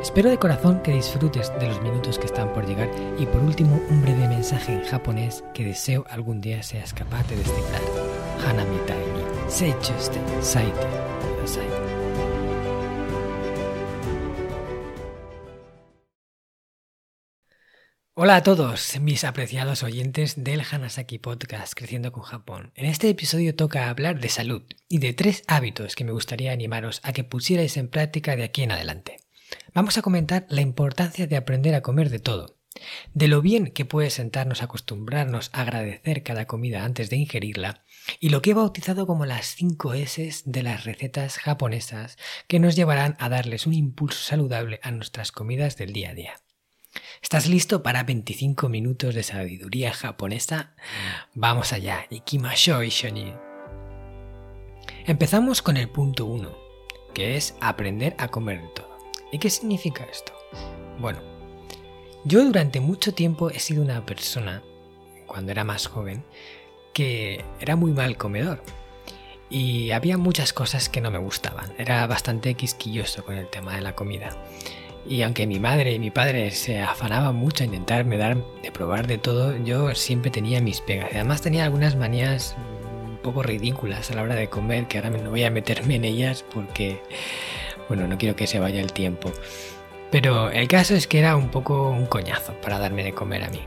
Espero de corazón que disfrutes de los minutos que están por llegar y por último un breve mensaje en japonés que deseo algún día seas capaz de descifrar. Hanami ni seichuste saite kudasai. Hola a todos, mis apreciados oyentes del Hanasaki Podcast Creciendo con Japón. En este episodio toca hablar de salud y de tres hábitos que me gustaría animaros a que pusierais en práctica de aquí en adelante. Vamos a comentar la importancia de aprender a comer de todo, de lo bien que puede sentarnos acostumbrarnos a agradecer cada comida antes de ingerirla, y lo que he bautizado como las 5 S de las recetas japonesas que nos llevarán a darles un impulso saludable a nuestras comidas del día a día. ¿Estás listo para 25 minutos de sabiduría japonesa? Vamos allá, ikimashou ishoni. Empezamos con el punto 1, que es aprender a comer de todo. ¿Y qué significa esto? Bueno, yo durante mucho tiempo he sido una persona, cuando era más joven, que era muy mal comedor. Y había muchas cosas que no me gustaban. Era bastante quisquilloso con el tema de la comida. Y aunque mi madre y mi padre se afanaban mucho a intentarme dar de probar de todo, yo siempre tenía mis pegas. Además tenía algunas manías un poco ridículas a la hora de comer, que ahora no voy a meterme en ellas porque bueno, no quiero que se vaya el tiempo. Pero el caso es que era un poco un coñazo para darme de comer a mí.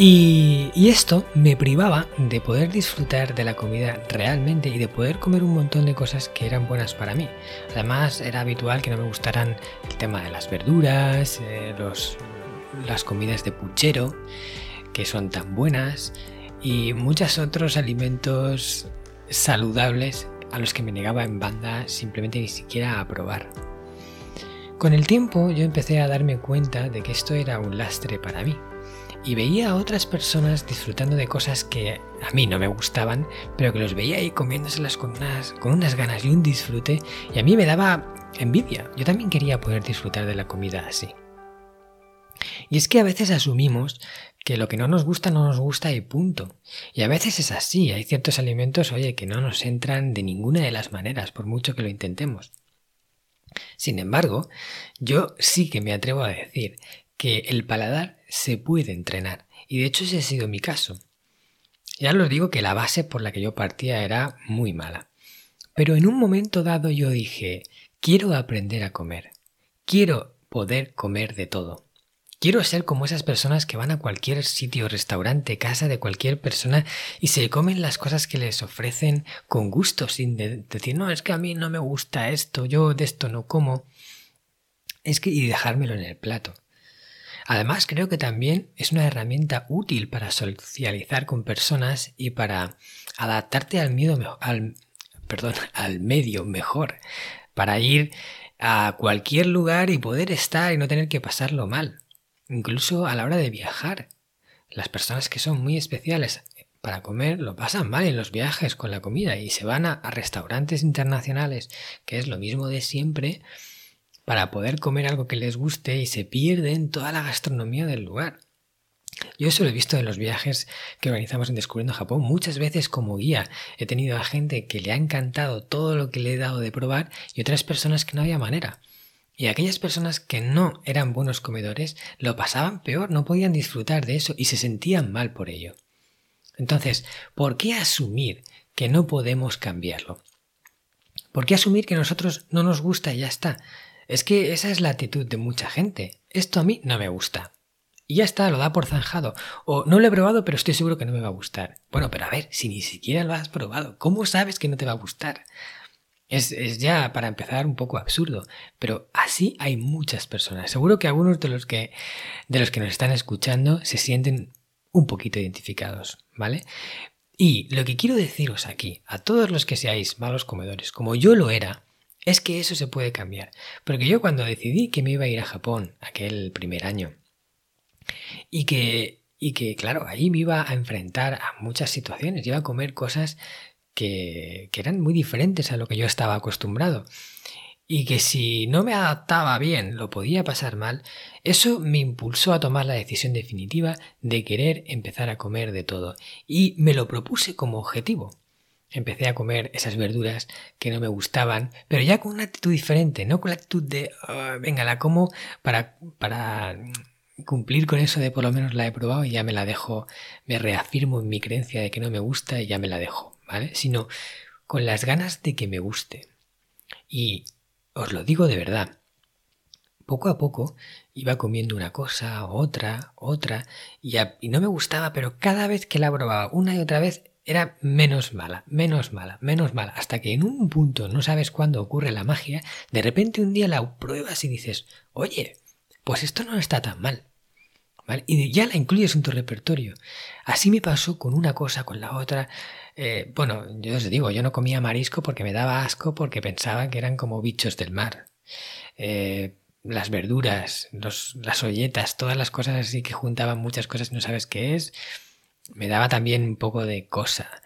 Y, esto me privaba de poder disfrutar de la comida realmente y de poder comer un montón de cosas que eran buenas para mí. Además, era habitual que no me gustaran el tema de las verduras, eh, los, las comidas de puchero, que son tan buenas, y muchos otros alimentos saludables a los que me negaba en banda simplemente ni siquiera a probar. Con el tiempo yo empecé a darme cuenta de que esto era un lastre para mí y veía a otras personas disfrutando de cosas que a mí no me gustaban, pero que los veía ahí comiéndoselas con unas, con unas ganas y un disfrute y a mí me daba envidia. Yo también quería poder disfrutar de la comida así. Y es que a veces asumimos que lo que no nos gusta no nos gusta y punto. Y a veces es así, hay ciertos alimentos, oye, que no nos entran de ninguna de las maneras, por mucho que lo intentemos. Sin embargo, yo sí que me atrevo a decir que el paladar se puede entrenar, y de hecho ese ha sido mi caso. Ya os digo que la base por la que yo partía era muy mala. Pero en un momento dado yo dije, quiero aprender a comer, quiero poder comer de todo. Quiero ser como esas personas que van a cualquier sitio, restaurante, casa de cualquier persona y se comen las cosas que les ofrecen con gusto, sin decir, no, es que a mí no me gusta esto, yo de esto no como. Es que y dejármelo en el plato. Además, creo que también es una herramienta útil para socializar con personas y para adaptarte al miedo al, perdón, al medio mejor, para ir a cualquier lugar y poder estar y no tener que pasarlo mal incluso a la hora de viajar. Las personas que son muy especiales para comer lo pasan mal en los viajes con la comida y se van a, restaurantes internacionales, que es lo mismo de siempre, para poder comer algo que les guste y se pierden toda la gastronomía del lugar. Yo eso lo he visto en los viajes que organizamos en Descubriendo Japón. Muchas veces como guía he tenido a gente que le ha encantado todo lo que le he dado de probar y otras personas que no había manera. Y aquellas personas que no eran buenos comedores lo pasaban peor, no podían disfrutar de eso y se sentían mal por ello. Entonces, ¿por qué asumir que no podemos cambiarlo? ¿Por qué asumir que a nosotros no nos gusta y ya está? Es que esa es la actitud de mucha gente. Esto a mí no me gusta. Y ya está, lo da por zanjado. O no lo he probado, pero estoy seguro que no me va a gustar. Bueno, pero a ver, si ni siquiera lo has probado, ¿cómo sabes que no te va a gustar? Es, ya, para empezar, un poco absurdo, pero así hay muchas personas. Seguro que algunos de los que, de los que nos están escuchando se sienten un poquito identificados, ¿vale? Y lo que quiero deciros aquí, a todos los que seáis malos comedores, como yo lo era, es que eso se puede cambiar. Porque yo cuando decidí que me iba a ir a Japón aquel primer año, y que y que, claro, ahí me iba a enfrentar a muchas situaciones, iba a comer cosas que, eran muy diferentes a lo que yo estaba acostumbrado. Y que si no me adaptaba bien lo podía pasar mal, eso me impulsó a tomar la decisión definitiva de querer empezar a comer de todo. Y me lo propuse como objetivo. Empecé a comer esas verduras que no me gustaban, pero ya con una actitud diferente, no con la actitud de, ah, venga, la como para, para cumplir con eso de por lo menos la he probado y ya me la dejo, me reafirmo en mi creencia de que no me gusta y ya me la dejo, ¿vale? Sino con las ganas de que me guste. Y os lo digo de verdad. Poco a poco iba comiendo una cosa, otra, otra, y, y no me gustaba, pero cada vez que la probaba una y otra vez era menos mala, menos mala, menos mala, hasta que en un punto no sabes cuándo ocurre la magia, de repente un día la pruebas y dices, oye, pues esto no está tan mal. Y ya la incluyes en tu repertorio. Así me pasó con una cosa, con la otra. Eh, bueno, yo os digo, yo no comía marisco porque me daba asco, porque pensaba que eran como bichos del mar. Eh, las verduras, las olletas, todas las cosas así que juntaban muchas cosas y no sabes qué es, me daba también un poco de cosa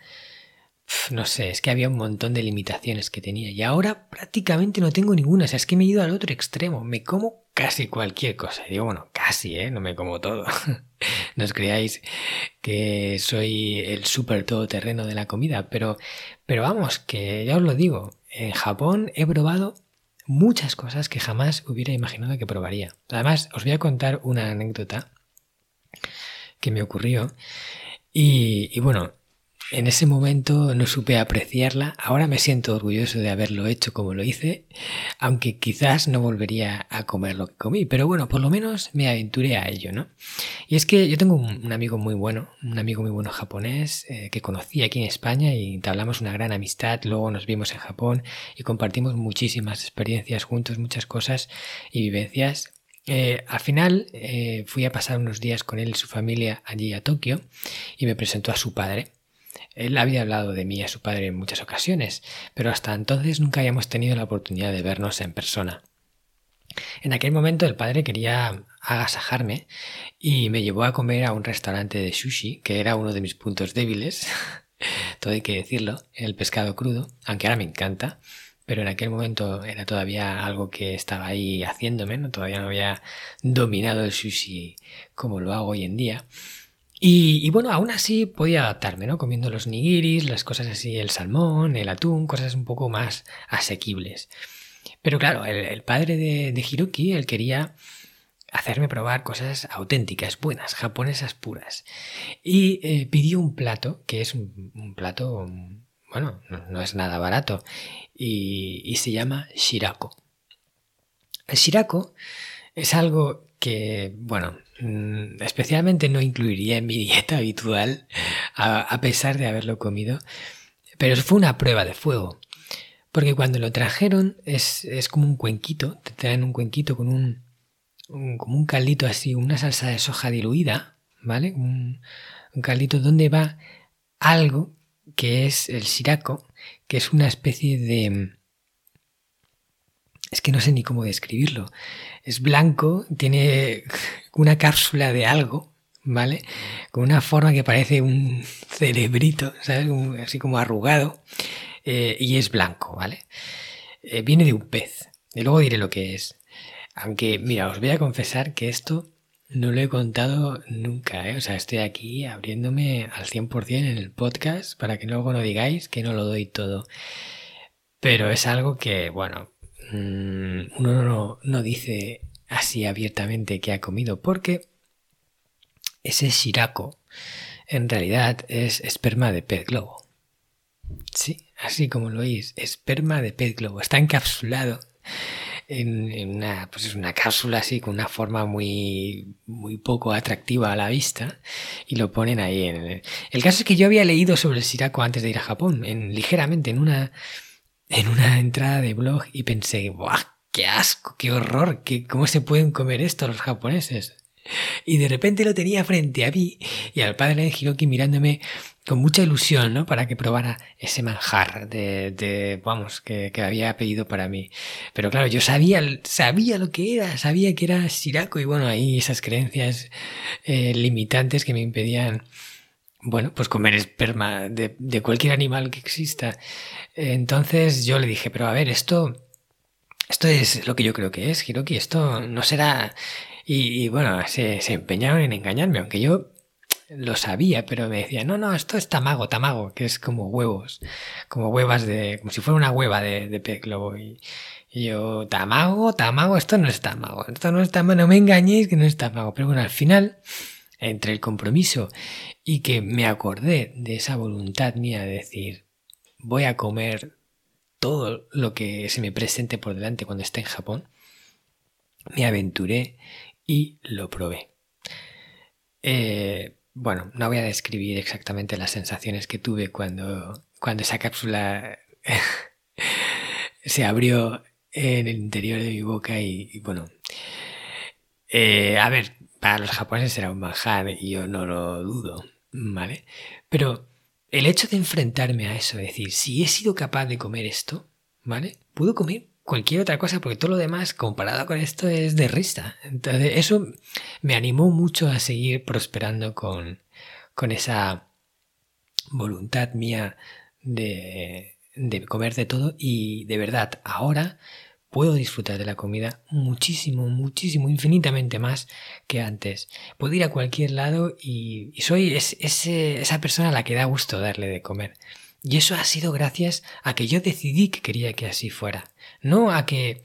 no sé, es que había un montón de limitaciones que tenía y ahora prácticamente no tengo ninguna, o sea, es que me he ido al otro extremo, me como casi cualquier cosa. Digo, bueno, casi, ¿eh? No me como todo. no os creáis que soy el súper todoterreno de la comida, pero, pero vamos, que ya os lo digo, en Japón he probado muchas cosas que jamás hubiera imaginado que probaría. Además, os voy a contar una anécdota que me ocurrió. Y bueno, en ese momento no supe apreciarla, ahora me siento orgulloso de haberlo hecho como lo hice, aunque quizás no volvería a comer lo que comí, pero bueno, por lo menos me aventuré a ello, ¿no? Y es que yo tengo un, amigo muy bueno, un amigo muy bueno japonés eh, que conocí aquí en España y entablamos una gran amistad, luego nos vimos en Japón y compartimos muchísimas experiencias juntos, muchas cosas y vivencias eh, al final eh, fui a pasar unos días con él y su familia allí a Tokio y me presentó a su padre. Él había hablado de mí a su padre en muchas ocasiones, pero hasta entonces nunca habíamos tenido la oportunidad de vernos en persona. En aquel momento el padre quería agasajarme y me llevó a comer a un restaurante de sushi, que era uno de mis puntos débiles, todo hay que decirlo, el pescado crudo, aunque ahora me encanta, pero en aquel momento era todavía algo que estaba ahí haciéndome, ¿no? todavía no había dominado el sushi como lo hago hoy en día. Y, bueno, aún así podía adaptarme, ¿no? Comiendo los nigiris, las cosas así, el salmón, el atún, cosas un poco más asequibles. Pero claro, el, padre de, de, Hiroki, él quería hacerme probar cosas auténticas, buenas, japonesas puras. Y eh, pidió un plato, que es un, plato, bueno, no, es nada barato, y, y se llama shirako. El shirako es algo que, bueno, mm, especialmente no incluiría en mi dieta habitual, a, pesar de haberlo comido, pero fue una prueba de fuego. Porque cuando lo trajeron es, como un cuenquito, te traen un cuenquito con un, como un caldito así, una salsa de soja diluida, ¿vale? Un, un caldito donde va algo que es el siraco, que es una especie de, es que no sé ni cómo describirlo. Es blanco, tiene una cápsula de algo, ¿vale? Con una forma que parece un cerebrito, ¿sabes? así como arrugado. Eh, y es blanco, ¿vale? Eh, viene de un pez. Y luego diré lo que es. Aunque, mira, os voy a confesar que esto no lo he contado nunca, ¿eh? O sea, estoy aquí abriéndome al 100% en el podcast para que luego no digáis que no lo doy todo. Pero es algo que, bueno, uno no, dice así abiertamente que ha comido, porque ese shirako en realidad es esperma de pez globo. Sí, así como lo oís, esperma de pez globo. Está encapsulado en, una, pues es una cápsula así con una forma muy, muy poco atractiva a la vista y lo ponen ahí. En el, el caso es que yo había leído sobre el shirako antes de ir a Japón, en, ligeramente en una en una entrada de blog y pensé, ¡buah! ¡Qué asco! ¡Qué horror! ¿Qué, ¿Cómo se pueden comer esto los japoneses? Y de repente lo tenía frente a mí y al padre de Hiroki mirándome con mucha ilusión, ¿no? Para que probara ese manjar de, de vamos, que, que, había pedido para mí. Pero claro, yo sabía, sabía lo que era, sabía que era Shirako y bueno, ahí esas creencias eh, limitantes que me impedían, bueno, pues comer esperma de, de cualquier animal que exista. Entonces yo le dije, pero a ver, esto, esto es lo que yo creo que es, Hiroki, esto no será... Y, y bueno, se, se empeñaron en engañarme, aunque yo lo sabía, pero me decía, no, no, esto es tamago, tamago, que es como huevos, como huevas de, como si fuera una hueva de, de pez globo. Y, yo, tamago, tamago, esto no es tamago, esto no es tamago, no me engañéis que no es tamago. Pero bueno, al final, entre el compromiso y que me acordé de esa voluntad mía de decir, voy a comer todo lo que se me presente por delante cuando esté en Japón, me aventuré y lo probé. Eh, bueno, no voy a describir exactamente las sensaciones que tuve cuando, cuando esa cápsula se abrió en el interior de mi boca y, bueno, eh, a ver, para los japoneses era un manjar y yo no lo dudo, ¿vale? Pero el hecho de enfrentarme a eso, decir, si he sido capaz de comer esto, ¿vale? Puedo comer cualquier otra cosa, porque todo lo demás comparado con esto es de risa. Entonces, eso me animó mucho a seguir prosperando con, con esa voluntad mía de, de comer de todo y de verdad, ahora puedo disfrutar de la comida muchísimo, muchísimo, infinitamente más que antes. Puedo ir a cualquier lado y, soy esa persona a la que da gusto darle de comer. Y eso ha sido gracias a que yo decidí que quería que así fuera. No a que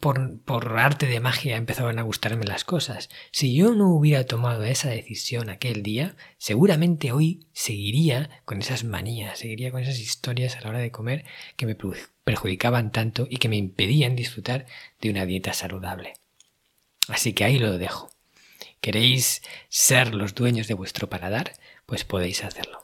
por, arte de magia empezaban a gustarme las cosas. Si yo no hubiera tomado esa decisión aquel día, seguramente hoy seguiría con esas manías, seguiría con esas historias a la hora de comer que me perjudicaban tanto y que me impedían disfrutar de una dieta saludable. Así que ahí lo dejo. ¿Queréis ser los dueños de vuestro paladar? Pues podéis hacerlo.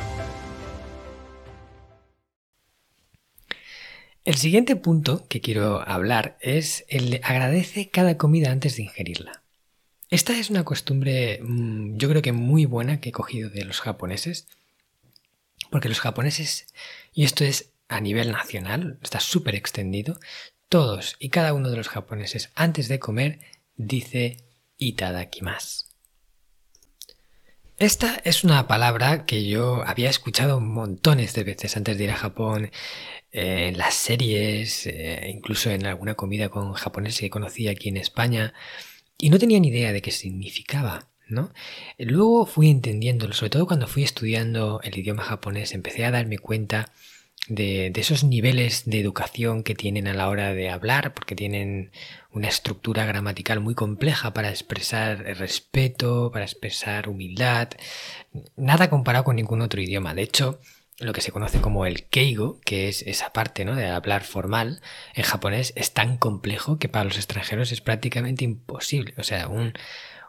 El siguiente punto que quiero hablar es el de agradece cada comida antes de ingerirla. Esta es una costumbre mm, yo creo que muy buena que he cogido de los japoneses, porque los japoneses, y esto es a nivel nacional, está súper extendido, todos y cada uno de los japoneses antes de comer dice itadakimasu. Esta es una palabra que yo había escuchado montones de veces antes de ir a Japón, eh, en las series, eh, incluso en alguna comida con japoneses que conocí aquí en España, y no tenía ni idea de qué significaba. ¿no? Luego fui entendiéndolo, sobre todo cuando fui estudiando el idioma japonés, empecé a darme cuenta de, esos niveles de educación que tienen a la hora de hablar, porque tienen una estructura gramatical muy compleja para expresar respeto, para expresar humildad, nada comparado con ningún otro idioma. De hecho, lo que se conoce como el keigo, que es esa parte ¿no? de hablar formal en japonés, es tan complejo que para los extranjeros es prácticamente imposible. O sea, un,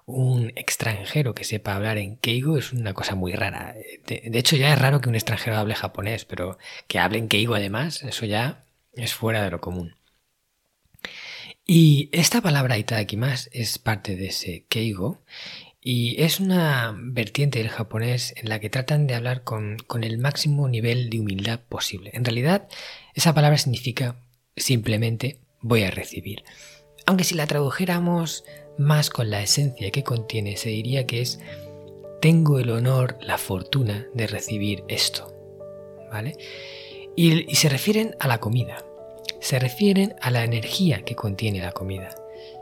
un extranjero que sepa hablar en Keigo es una cosa muy rara. De, hecho, ya es raro que un extranjero hable japonés, pero que hable en Keigo además, eso ya es fuera de lo común. Y esta palabra itadakimasu es parte de ese Keigo y es una vertiente del japonés en la que tratan de hablar con, con el máximo nivel de humildad posible. En realidad, esa palabra significa simplemente voy a recibir. Aunque si la tradujéramos más con la esencia que contiene, se diría que es tengo el honor, la fortuna de recibir esto. ¿Vale? Y, y, se refieren a la comida. Se refieren a la energía que contiene la comida.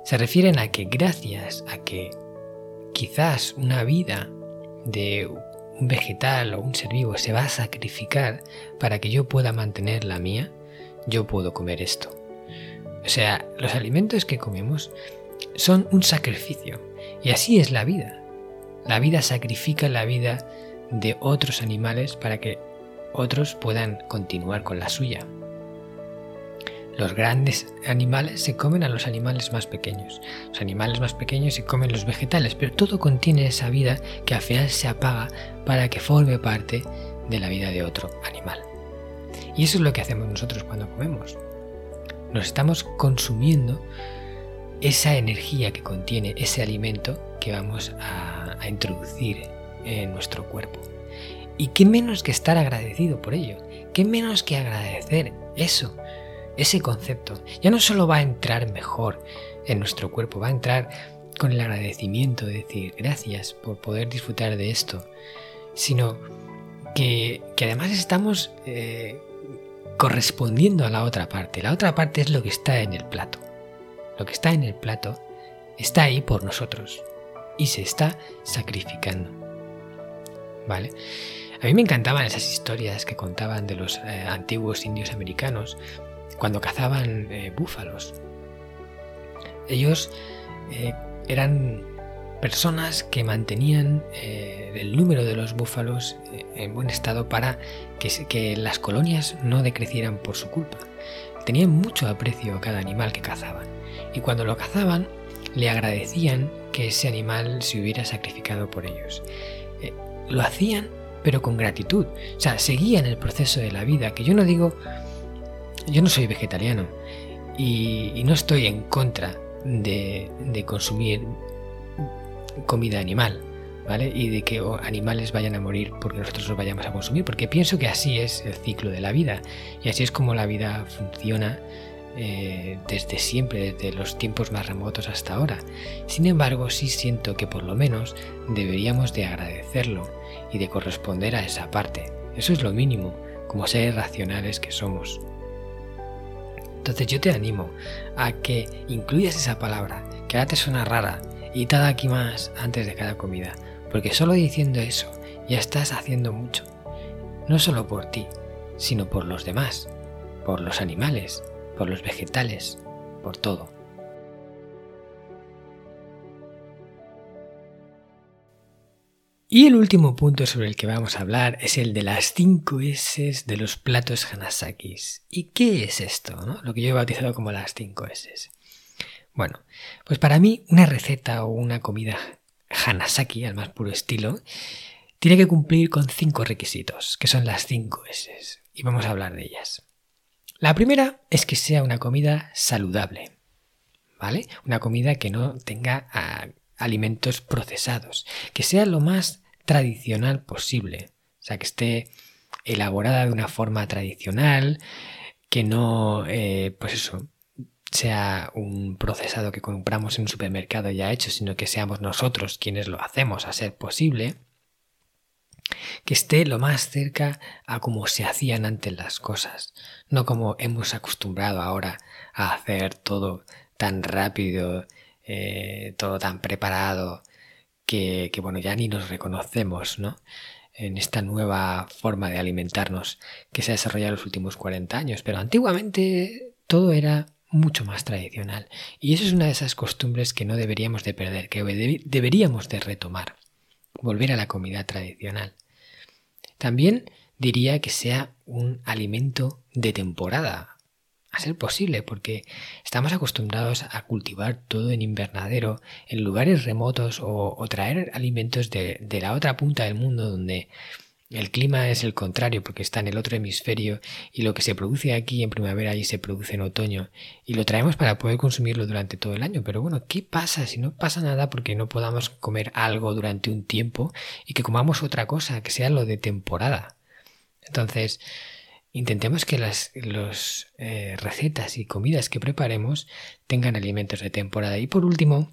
Se refieren a que gracias a que quizás una vida de un vegetal o un ser vivo se va a sacrificar para que yo pueda mantener la mía, yo puedo comer esto. O sea, los alimentos que comemos son un sacrificio. Y así es la vida. La vida sacrifica la vida de otros animales para que otros puedan continuar con la suya. Los grandes animales se comen a los animales más pequeños. Los animales más pequeños se comen los vegetales, pero todo contiene esa vida que al final se apaga para que forme parte de la vida de otro animal. Y eso es lo que hacemos nosotros cuando comemos. Nos estamos consumiendo esa energía que contiene ese alimento que vamos a, introducir en nuestro cuerpo. Y qué menos que estar agradecido por ello, qué menos que agradecer eso, ese concepto. Ya no solo va a entrar mejor en nuestro cuerpo, va a entrar con el agradecimiento de decir gracias por poder disfrutar de esto, sino que, además estamos eh, correspondiendo a la otra parte. La otra parte es lo que está en el plato. Lo que está en el plato está ahí por nosotros y se está sacrificando. ¿Vale? A mí me encantaban esas historias que contaban de los eh, antiguos indios americanos cuando cazaban eh, búfalos. Ellos eh, eran personas que mantenían el número de los búfalos en buen estado para que, que, las colonias no decrecieran por su culpa. Tenían mucho aprecio a cada animal que cazaban y cuando lo cazaban le agradecían que ese animal se hubiera sacrificado por ellos. lo hacían pero con gratitud. O sea, seguían el proceso de la vida, que yo no digo, yo no soy vegetariano y, no estoy en contra de, consumir comida animal, Y de que animales vayan a morir porque nosotros los vayamos a consumir, porque pienso que así es el ciclo de la vida y así es como la vida funciona eh, desde siempre, desde los tiempos más remotos hasta ahora. Sin embargo, sí siento que por lo menos deberíamos de agradecerlo y de corresponder a esa parte. Eso es lo mínimo, como seres racionales que somos. Entonces yo te animo a que incluyas esa palabra, que ahora te suena rara, y te aquí más antes de cada comida, porque solo diciendo eso ya estás haciendo mucho. No solo por ti, sino por los demás, por los animales, por los vegetales, por todo. Y el último punto sobre el que vamos a hablar es el de las 5 S de los platos Hanasakis. ¿Y qué es esto? Lo que yo he bautizado como las 5 S. Bueno, pues para mí una receta o una comida Hanasaki al más puro estilo tiene que cumplir con cinco requisitos, que son las 5 S. Y vamos a hablar de ellas. La primera es que sea una comida saludable. ¿Vale? Una comida que no tenga ah, alimentos procesados, que sea lo más tradicional posible, o sea, que esté elaborada de una forma tradicional, que no, eh, pues eso, sea un procesado que compramos en un supermercado ya hecho, sino que seamos nosotros quienes lo hacemos a ser posible, que esté lo más cerca a como se hacían antes las cosas, no como hemos acostumbrado ahora a hacer todo tan rápido eh, todo tan preparado que, bueno, ya ni nos reconocemos, ¿no? En esta nueva forma de alimentarnos que se ha desarrollado en los últimos 40 años. Pero antiguamente todo era mucho más tradicional. Y eso es una de esas costumbres que no deberíamos de perder, que deberíamos de retomar. Volver a la comida tradicional. También diría que sea un alimento de temporada a ser posible, porque estamos acostumbrados a cultivar todo en invernadero, en lugares remotos o, traer alimentos de, de, la otra punta del mundo donde el clima es el contrario porque está en el otro hemisferio y lo que se produce aquí en primavera allí se produce en otoño y lo traemos para poder consumirlo durante todo el año. Pero bueno, ¿qué pasa si no pasa nada porque no podamos comer algo durante un tiempo y que comamos otra cosa, que sea lo de temporada? Entonces, Intentemos que las eh, recetas y comidas que preparemos tengan alimentos de temporada. Y por último,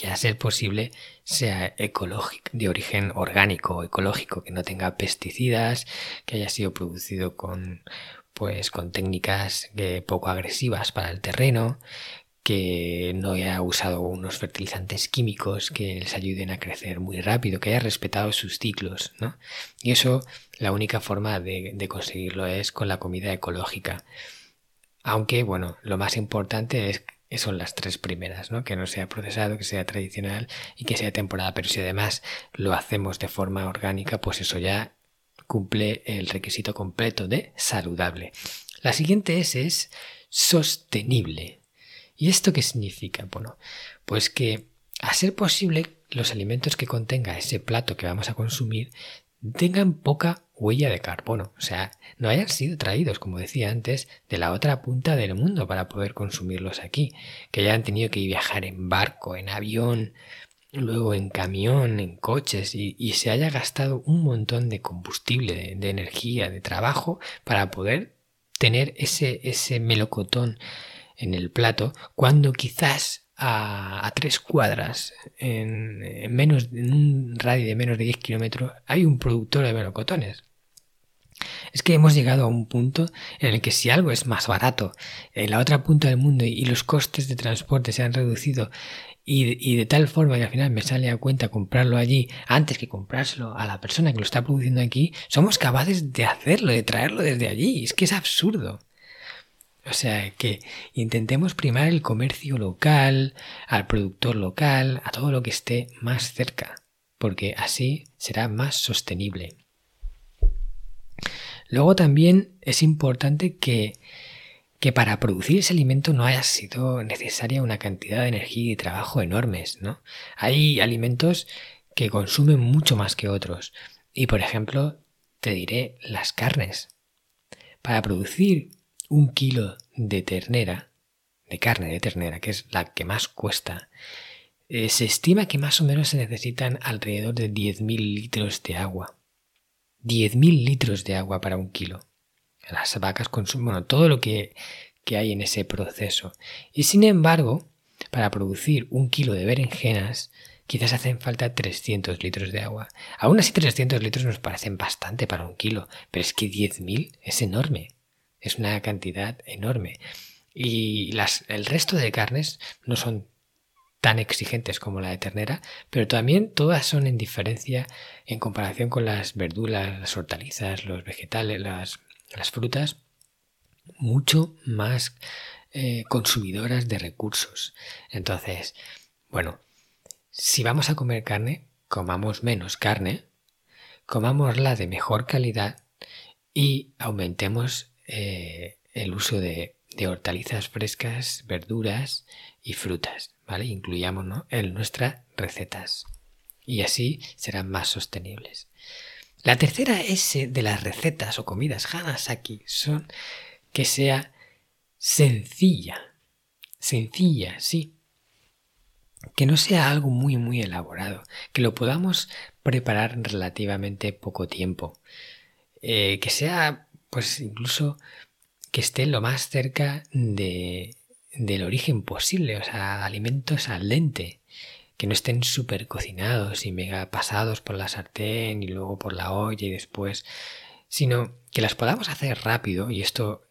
que a ser posible sea ecológico, de origen orgánico ecológico, que no tenga pesticidas, que haya sido producido con, pues, con técnicas poco agresivas para el terreno, que no haya usado unos fertilizantes químicos que les ayuden a crecer muy rápido, que haya respetado sus ciclos, ¿no? Y eso, la única forma de, de conseguirlo es con la comida ecológica. Aunque, bueno, lo más importante es son las tres primeras, ¿no? Que no sea procesado, que sea tradicional y que sea temporada. Pero si además lo hacemos de forma orgánica, pues eso ya cumple el requisito completo de saludable. La siguiente es, es sostenible. ¿Y esto qué significa? Bueno, pues que a ser posible los alimentos que contenga ese plato que vamos a consumir tengan poca huella de carbono, o sea, no hayan sido traídos, como decía antes, de la otra punta del mundo para poder consumirlos aquí, que hayan tenido que viajar en barco, en avión, luego en camión, en coches y, se haya gastado un montón de combustible, de, energía, de trabajo para poder tener ese, ese melocotón en el plato cuando quizás a, tres cuadras, en, menos, en un radio de menos de 10 kilómetros, hay un productor de melocotones. Es que hemos llegado a un punto en el que si algo es más barato en la otra punta del mundo y los costes de transporte se han reducido y, de tal forma que al final me sale a cuenta comprarlo allí antes que comprárselo a la persona que lo está produciendo aquí, somos capaces de hacerlo, de traerlo desde allí. Es que es absurdo. O sea, que intentemos primar el comercio local, al productor local, a todo lo que esté más cerca, porque así será más sostenible. Luego también es importante que, que para producir ese alimento no haya sido necesaria una cantidad de energía y trabajo enormes, ¿no? Hay alimentos que consumen mucho más que otros. Y por ejemplo, te diré las carnes. Para producir un kilo de ternera, de carne de ternera, que es la que más cuesta, eh, se estima que más o menos se necesitan alrededor de 10.000 litros de agua. 10.000 litros de agua para un kilo. Las vacas consumen, bueno, todo lo que, que hay en ese proceso. Y sin embargo, para producir un kilo de berenjenas, quizás hacen falta 300 litros de agua. Aún así 300 litros nos parecen bastante para un kilo, pero es que 10.000 es enorme. Es una cantidad enorme. Y las, el resto de carnes no son tan exigentes como la de ternera, pero también todas son en diferencia en comparación con las verduras, las hortalizas, los vegetales, las, frutas, mucho más eh, consumidoras de recursos. Entonces, bueno, si vamos a comer carne, comamos menos carne, comámosla de mejor calidad y aumentemos eh, el uso de, hortalizas frescas, verduras y frutas, ¿vale? Incluyámonos en nuestras recetas y así serán más sostenibles. La tercera S de las recetas o comidas Hanasaki son que sea sencilla. Sencilla, sí. Que no sea algo muy muy elaborado, que lo podamos preparar en relativamente poco tiempo. Eh, que sea pues incluso que esté lo más cerca de, del origen posible, o sea, alimentos al lente, que no estén súper cocinados y mega pasados por la sartén y luego por la olla y después, sino que las podamos hacer rápido y esto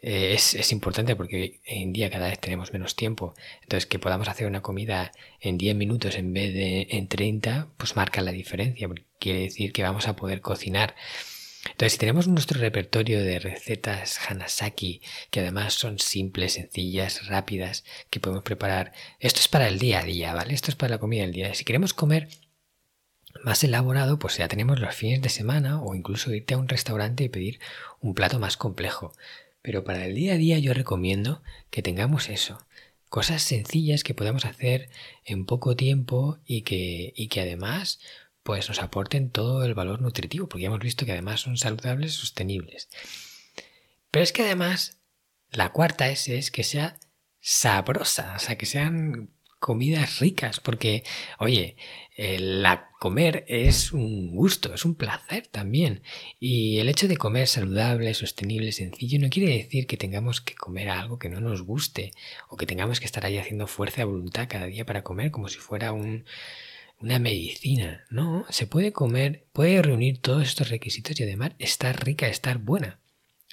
eh, es, es, importante porque hoy en día cada vez tenemos menos tiempo, entonces que podamos hacer una comida en 10 minutos en vez de en 30, pues marca la diferencia, porque quiere decir que vamos a poder cocinar entonces, si tenemos nuestro repertorio de recetas Hanasaki, que además son simples, sencillas, rápidas, que podemos preparar, esto es para el día a día, ¿vale? Esto es para la comida del día. Si queremos comer más elaborado, pues ya tenemos los fines de semana o incluso irte a un restaurante y pedir un plato más complejo. Pero para el día a día yo recomiendo que tengamos eso, cosas sencillas que podamos hacer en poco tiempo y que, y que además pues nos aporten todo el valor nutritivo, porque ya hemos visto que además son saludables sostenibles. Pero es que además la cuarta es que sea sabrosa, o sea, que sean comidas ricas, porque, oye, la comer es un gusto, es un placer también. Y el hecho de comer saludable, sostenible, sencillo, no quiere decir que tengamos que comer algo que no nos guste, o que tengamos que estar ahí haciendo fuerza de voluntad cada día para comer como si fuera un, una medicina. No, se puede comer, puede reunir todos estos requisitos y además estar rica, estar buena.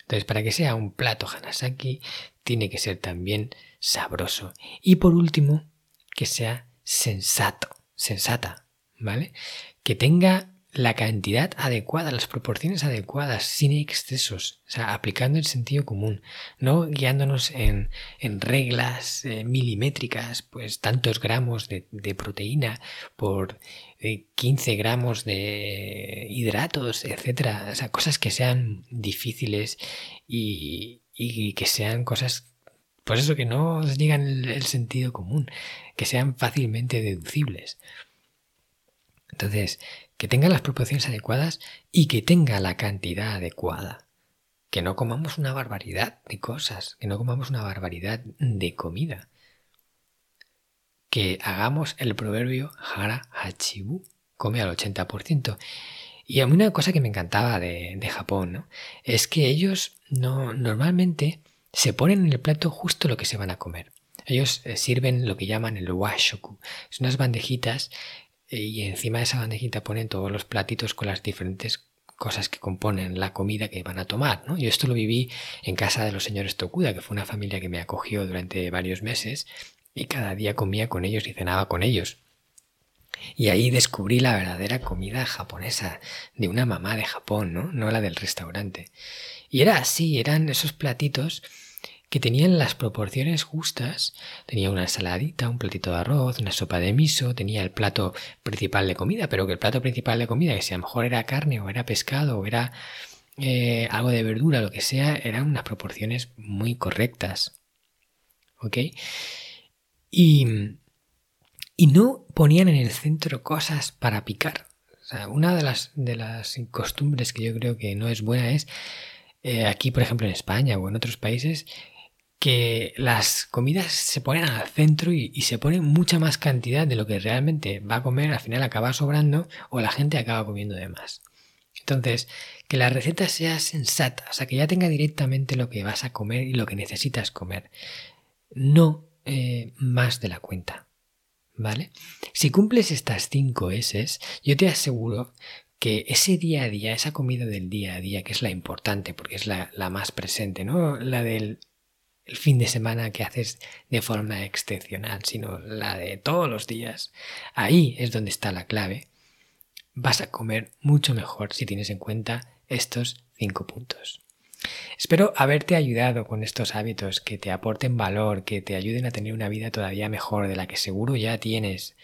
Entonces, para que sea un plato Hanasaki, tiene que ser también sabroso. Y por último, que sea sensato, sensata, ¿vale? Que tenga la cantidad adecuada, las proporciones adecuadas, sin excesos, o sea, aplicando el sentido común, no guiándonos en, reglas eh, milimétricas, pues tantos gramos de, proteína por 15 eh, gramos de hidratos, etcétera, o sea, cosas que sean difíciles y, que sean cosas, pues eso, que no os digan el sentido común, que sean fácilmente deducibles. Entonces, que tenga las proporciones adecuadas y que tenga la cantidad adecuada. Que no comamos una barbaridad de cosas, que no comamos una barbaridad de comida. Que hagamos el proverbio Hara Hachibu, come al 80%. Y a mí una cosa que me encantaba de, Japón, ¿no? Es que ellos no, normalmente se ponen en el plato justo lo que se van a comer. Ellos eh, sirven lo que llaman el washoku. Son unas bandejitas y encima de esa bandejita ponen todos los platitos con las diferentes cosas que componen la comida que van a tomar. ¿no? Yo esto lo viví en casa de los señores Tokuda, que fue una familia que me acogió durante varios meses y cada día comía con ellos y cenaba con ellos. Y ahí descubrí la verdadera comida japonesa, de una mamá de Japón, ¿no? No la del restaurante. Y era así, eran esos platitos que tenían las proporciones justas. Tenía una ensaladita, un platito de arroz, una sopa de miso, tenía el plato principal de comida, pero que el plato principal de comida, que si a lo mejor era carne o era pescado o era eh, algo de verdura, lo que sea, eran unas proporciones muy correctas. ¿Ok? Y, y no ponían en el centro cosas para picar. O sea, una de las, de las costumbres que yo creo que no es buena es, eh, aquí por ejemplo en España o en otros países, que las comidas se ponen al centro y, se pone mucha más cantidad de lo que realmente va a comer, al final acaba sobrando o la gente acaba comiendo de más. Entonces, que la receta sea sensata, o sea, que ya tenga directamente lo que vas a comer y lo que necesitas comer, no eh, más de la cuenta. ¿Vale? Si cumples estas cinco S, yo te aseguro que ese día a día, esa comida del día a día, que es la importante porque es la, la más presente, ¿no? La del el fin de semana que haces de forma excepcional, sino la de todos los días. Ahí es donde está la clave. Vas a comer mucho mejor si tienes en cuenta estos cinco puntos. Espero haberte ayudado con estos hábitos que te aporten valor, que te ayuden a tener una vida todavía mejor de la que seguro ya tienes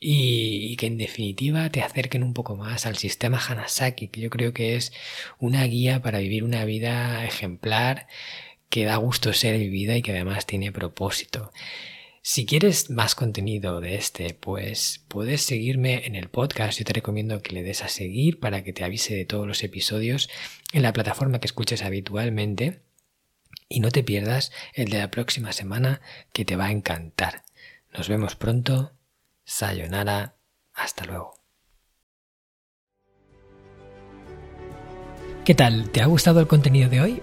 y, que en definitiva te acerquen un poco más al sistema Hanasaki, que yo creo que es una guía para vivir una vida ejemplar que da gusto ser vivida y que además tiene propósito. Si quieres más contenido de este, pues puedes seguirme en el podcast. Yo te recomiendo que le des a seguir para que te avise de todos los episodios en la plataforma que escuches habitualmente. Y no te pierdas el de la próxima semana que te va a encantar. Nos vemos pronto. Sayonara. Hasta luego. ¿Qué tal? ¿Te ha gustado el contenido de hoy?